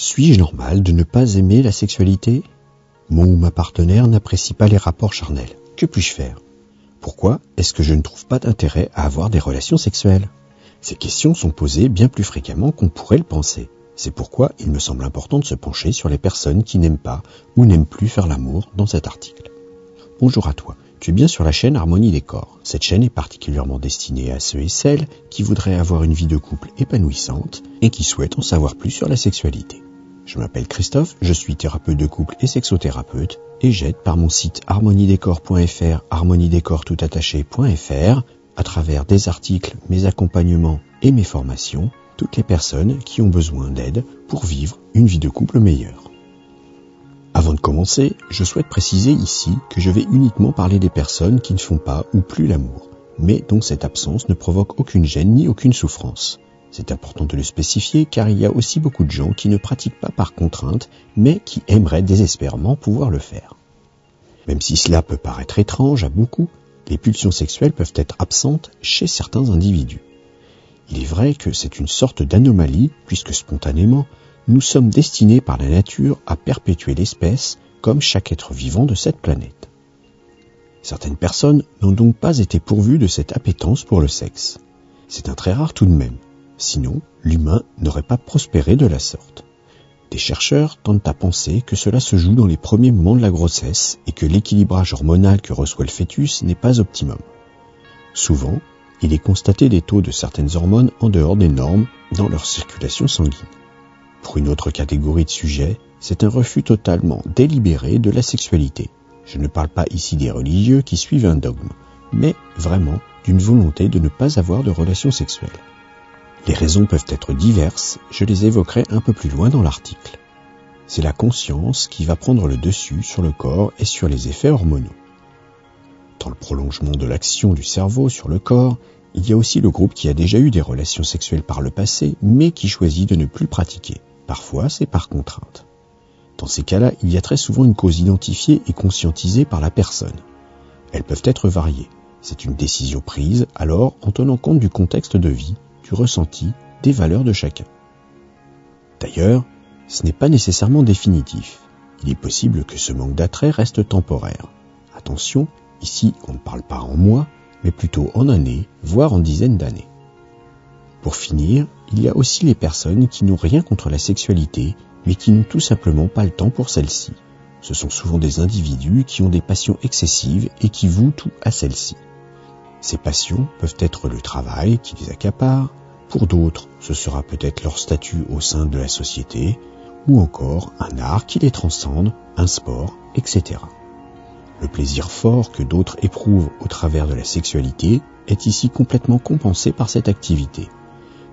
Suis-je normal de ne pas aimer la sexualité? Mon ou ma partenaire n'apprécie pas les rapports charnels. Que puis-je faire? Pourquoi est-ce que je ne trouve pas d'intérêt à avoir des relations sexuelles? Ces questions sont posées bien plus fréquemment qu'on pourrait le penser. C'est pourquoi il me semble important de se pencher sur les personnes qui n'aiment pas ou n'aiment plus faire l'amour dans cet article. Bonjour à toi, tu es bien sur la chaîne Harmonie des corps. Cette chaîne est particulièrement destinée à ceux et celles qui voudraient avoir une vie de couple épanouissante et qui souhaitent en savoir plus sur la sexualité. Je m'appelle Christophe, je suis thérapeute de couple et sexothérapeute et j'aide par mon site harmoniedécor.fr, harmoniedécor.toutattaché.fr à travers des articles, mes accompagnements et mes formations, toutes les personnes qui ont besoin d'aide pour vivre une vie de couple meilleure. Avant de commencer, je souhaite préciser ici que je vais uniquement parler des personnes qui ne font pas ou plus l'amour, mais dont cette absence ne provoque aucune gêne ni aucune souffrance. C'est important de le spécifier car il y a aussi beaucoup de gens qui ne pratiquent pas par contrainte, mais qui aimeraient désespérément pouvoir le faire. Même si cela peut paraître étrange à beaucoup, les pulsions sexuelles peuvent être absentes chez certains individus. Il est vrai que c'est une sorte d'anomalie, puisque spontanément, nous sommes destinés par la nature à perpétuer l'espèce comme chaque être vivant de cette planète. Certaines personnes n'ont donc pas été pourvues de cette appétence pour le sexe. C'est un très rare tout de même. Sinon, l'humain n'aurait pas prospéré de la sorte. Des chercheurs tentent à penser que cela se joue dans les premiers moments de la grossesse et que l'équilibrage hormonal que reçoit le fœtus n'est pas optimum. Souvent, il est constaté des taux de certaines hormones en dehors des normes dans leur circulation sanguine. Pour une autre catégorie de sujets, c'est un refus totalement délibéré de la sexualité. Je ne parle pas ici des religieux qui suivent un dogme, mais vraiment d'une volonté de ne pas avoir de relations sexuelles. Les raisons peuvent être diverses, je les évoquerai un peu plus loin dans l'article. C'est la conscience qui va prendre le dessus sur le corps et sur les effets hormonaux. Dans le prolongement de l'action du cerveau sur le corps, il y a aussi le groupe qui a déjà eu des relations sexuelles par le passé, mais qui choisit de ne plus pratiquer. Parfois, c'est par contrainte. Dans ces cas-là, il y a très souvent une cause identifiée et conscientisée par la personne. Elles peuvent être variées. C'est une décision prise alors en tenant compte du contexte de vie, ressenti, des valeurs de chacun. D'ailleurs, ce n'est pas nécessairement définitif. Il est possible que ce manque d'attrait reste temporaire. Attention, ici on ne parle pas en mois, mais plutôt en années, voire en dizaines d'années. Pour finir, il y a aussi les personnes qui n'ont rien contre la sexualité, mais qui n'ont tout simplement pas le temps pour celle-ci. Ce sont souvent des individus qui ont des passions excessives et qui vouent tout à celle-ci. Ces passions peuvent être le travail qui les accapare, pour d'autres ce sera peut-être leur statut au sein de la société, ou encore un art qui les transcende, un sport, etc. Le plaisir fort que d'autres éprouvent au travers de la sexualité est ici complètement compensé par cette activité.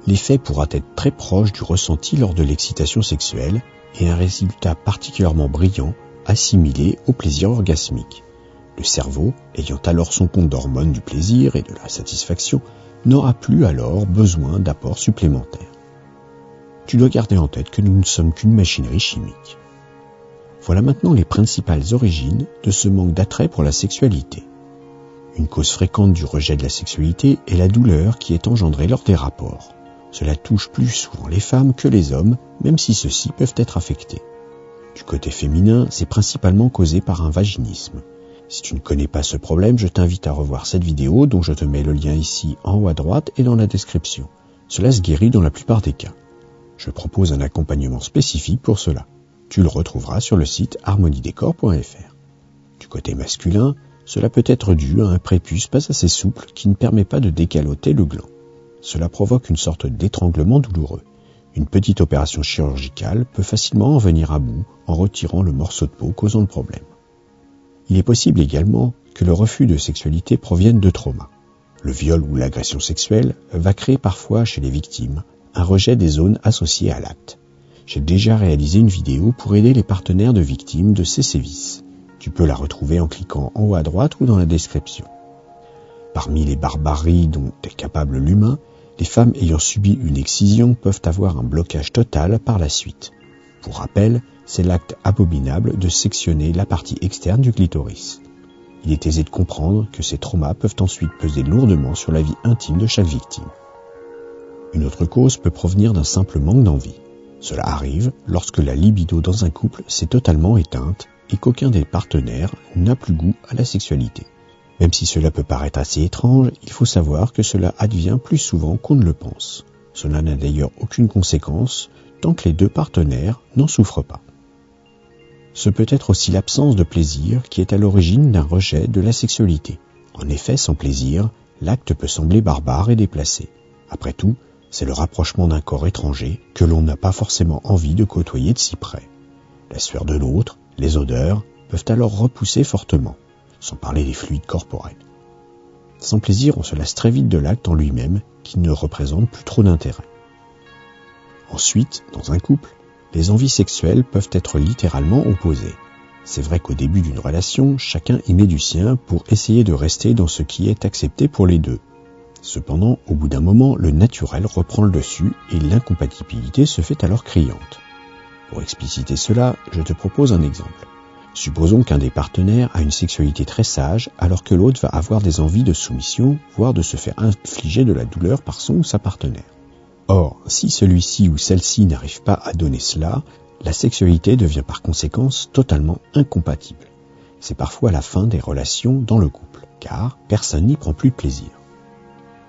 L'effet pourra être très proche du ressenti lors de l'excitation sexuelle et un résultat particulièrement brillant assimilé au plaisir orgasmique. Le cerveau, ayant alors son compte d'hormones du plaisir et de la satisfaction, n'aura plus alors besoin d'apports supplémentaires. Tu dois garder en tête que nous ne sommes qu'une machinerie chimique. Voilà maintenant les principales origines de ce manque d'attrait pour la sexualité. Une cause fréquente du rejet de la sexualité est la douleur qui est engendrée lors des rapports. Cela touche plus souvent les femmes que les hommes, même si ceux-ci peuvent être affectés. Du côté féminin, c'est principalement causé par un vaginisme. Si tu ne connais pas ce problème, je t'invite à revoir cette vidéo dont je te mets le lien ici en haut à droite et dans la description. Cela se guérit dans la plupart des cas. Je propose un accompagnement spécifique pour cela. Tu le retrouveras sur le site harmoniedécor.fr. Du côté masculin, cela peut être dû à un prépuce pas assez souple qui ne permet pas de décaloter le gland. Cela provoque une sorte d'étranglement douloureux. Une petite opération chirurgicale peut facilement en venir à bout en retirant le morceau de peau causant le problème. Il est possible également que le refus de sexualité provienne de trauma. Le viol ou l'agression sexuelle va créer parfois chez les victimes un rejet des zones associées à l'acte. J'ai déjà réalisé une vidéo pour aider les partenaires de victimes de ces sévices. Tu peux la retrouver en cliquant en haut à droite ou dans la description. Parmi les barbaries dont est capable l'humain, les femmes ayant subi une excision peuvent avoir un blocage total par la suite. Pour rappel, c'est l'acte abominable de sectionner la partie externe du clitoris. Il est aisé de comprendre que ces traumas peuvent ensuite peser lourdement sur la vie intime de chaque victime. Une autre cause peut provenir d'un simple manque d'envie. Cela arrive lorsque la libido dans un couple s'est totalement éteinte et qu'aucun des partenaires n'a plus goût à la sexualité. Même si cela peut paraître assez étrange, il faut savoir que cela advient plus souvent qu'on ne le pense. Cela n'a d'ailleurs aucune conséquence tant que les deux partenaires n'en souffrent pas. Ce peut être aussi l'absence de plaisir qui est à l'origine d'un rejet de la sexualité. En effet, sans plaisir, l'acte peut sembler barbare et déplacé. Après tout, c'est le rapprochement d'un corps étranger que l'on n'a pas forcément envie de côtoyer de si près. La sueur de l'autre, les odeurs, peuvent alors repousser fortement sans parler des fluides corporels. Sans plaisir, on se lasse très vite de l'acte en lui-même qui ne représente plus trop d'intérêt. Ensuite, dans un couple, les envies sexuelles peuvent être littéralement opposées. C'est vrai qu'au début d'une relation, chacun y met du sien pour essayer de rester dans ce qui est accepté pour les deux. Cependant, au bout d'un moment, le naturel reprend le dessus et l'incompatibilité se fait alors criante. Pour expliciter cela, je te propose un exemple. Supposons qu'un des partenaires a une sexualité très sage alors que l'autre va avoir des envies de soumission, voire de se faire infliger de la douleur par son ou sa partenaire. Or, si celui-ci ou celle-ci n'arrive pas à donner cela, la sexualité devient par conséquence totalement incompatible. C'est parfois la fin des relations dans le couple, car personne n'y prend plus de plaisir.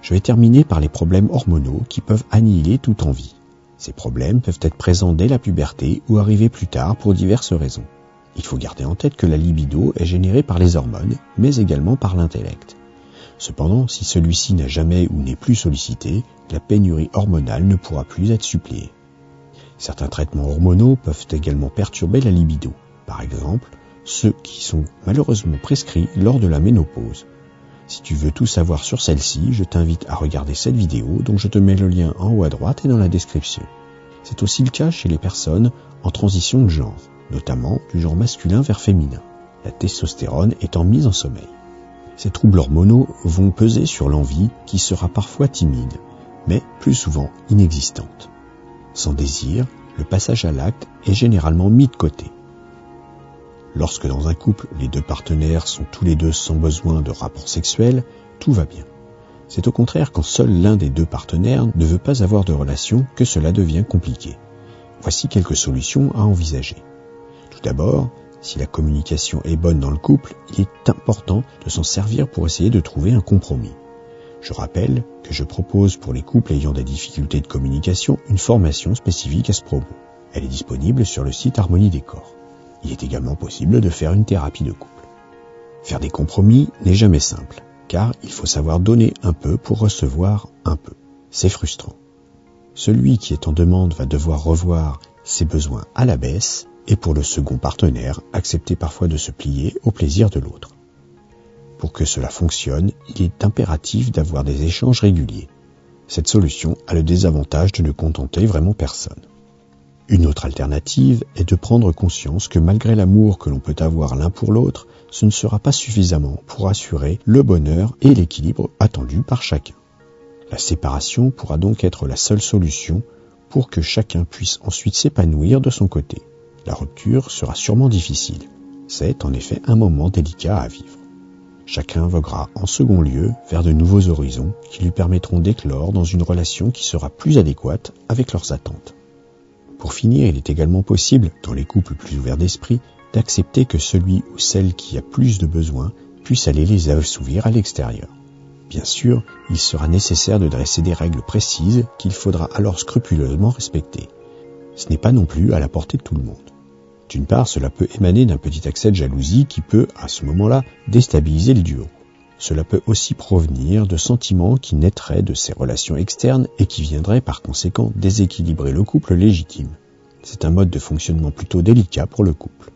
Je vais terminer par les problèmes hormonaux qui peuvent annihiler toute envie. Ces problèmes peuvent être présents dès la puberté ou arriver plus tard pour diverses raisons. Il faut garder en tête que la libido est générée par les hormones, mais également par l'intellect. Cependant, si celui-ci n'a jamais ou n'est plus sollicité, la pénurie hormonale ne pourra plus être suppléée. Certains traitements hormonaux peuvent également perturber la libido, par exemple ceux qui sont malheureusement prescrits lors de la ménopause. Si tu veux tout savoir sur celle-ci, je t'invite à regarder cette vidéo dont je te mets le lien en haut à droite et dans la description. C'est aussi le cas chez les personnes en transition de genre notamment du genre masculin vers féminin, la testostérone étant mise en sommeil. Ces troubles hormonaux vont peser sur l'envie qui sera parfois timide, mais plus souvent inexistante. Sans désir, le passage à l'acte est généralement mis de côté. Lorsque dans un couple, les deux partenaires sont tous les deux sans besoin de rapport sexuel, tout va bien. C'est au contraire quand seul l'un des deux partenaires ne veut pas avoir de relation que cela devient compliqué. Voici quelques solutions à envisager. Tout d'abord, si la communication est bonne dans le couple, il est important de s'en servir pour essayer de trouver un compromis. Je rappelle que je propose pour les couples ayant des difficultés de communication une formation spécifique à ce propos. Elle est disponible sur le site Harmonie des Corps. Il est également possible de faire une thérapie de couple. Faire des compromis n'est jamais simple, car il faut savoir donner un peu pour recevoir un peu. C'est frustrant. Celui qui est en demande va devoir revoir ses besoins à la baisse et pour le second partenaire, accepter parfois de se plier au plaisir de l'autre. Pour que cela fonctionne, il est impératif d'avoir des échanges réguliers. Cette solution a le désavantage de ne contenter vraiment personne. Une autre alternative est de prendre conscience que malgré l'amour que l'on peut avoir l'un pour l'autre, ce ne sera pas suffisamment pour assurer le bonheur et l'équilibre attendus par chacun. La séparation pourra donc être la seule solution pour que chacun puisse ensuite s'épanouir de son côté. La rupture sera sûrement difficile. C'est en effet un moment délicat à vivre. Chacun voguera en second lieu vers de nouveaux horizons qui lui permettront d'éclore dans une relation qui sera plus adéquate avec leurs attentes. Pour finir, il est également possible, dans les couples plus ouverts d'esprit, d'accepter que celui ou celle qui a plus de besoins puisse aller les assouvir à l'extérieur. Bien sûr, il sera nécessaire de dresser des règles précises qu'il faudra alors scrupuleusement respecter. Ce n'est pas non plus à la portée de tout le monde. D'une part, cela peut émaner d'un petit accès de jalousie qui peut, à ce moment-là, déstabiliser le duo. Cela peut aussi provenir de sentiments qui naîtraient de ces relations externes et qui viendraient par conséquent déséquilibrer le couple légitime. C'est un mode de fonctionnement plutôt délicat pour le couple.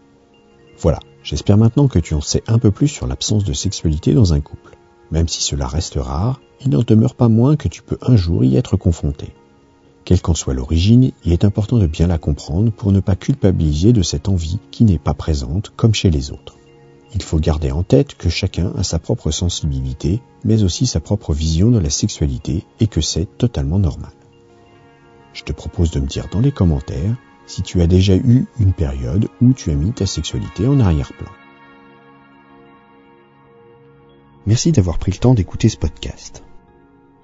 Voilà, j'espère maintenant que tu en sais un peu plus sur l'absence de sexualité dans un couple. Même si cela reste rare, il n'en demeure pas moins que tu peux un jour y être confronté. Quelle qu'en soit l'origine, il est important de bien la comprendre pour ne pas culpabiliser de cette envie qui n'est pas présente comme chez les autres. Il faut garder en tête que chacun a sa propre sensibilité, mais aussi sa propre vision de la sexualité et que c'est totalement normal. Je te propose de me dire dans les commentaires si tu as déjà eu une période où tu as mis ta sexualité en arrière-plan. Merci d'avoir pris le temps d'écouter ce podcast.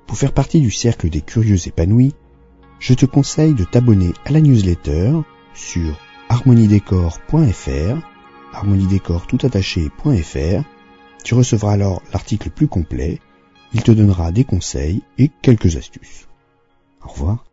Pour faire partie du cercle des curieux épanouis, je te conseille de t'abonner à la newsletter sur harmoniedécor.fr, harmoniedécor Tu recevras alors l'article plus complet. Il te donnera des conseils et quelques astuces. Au revoir.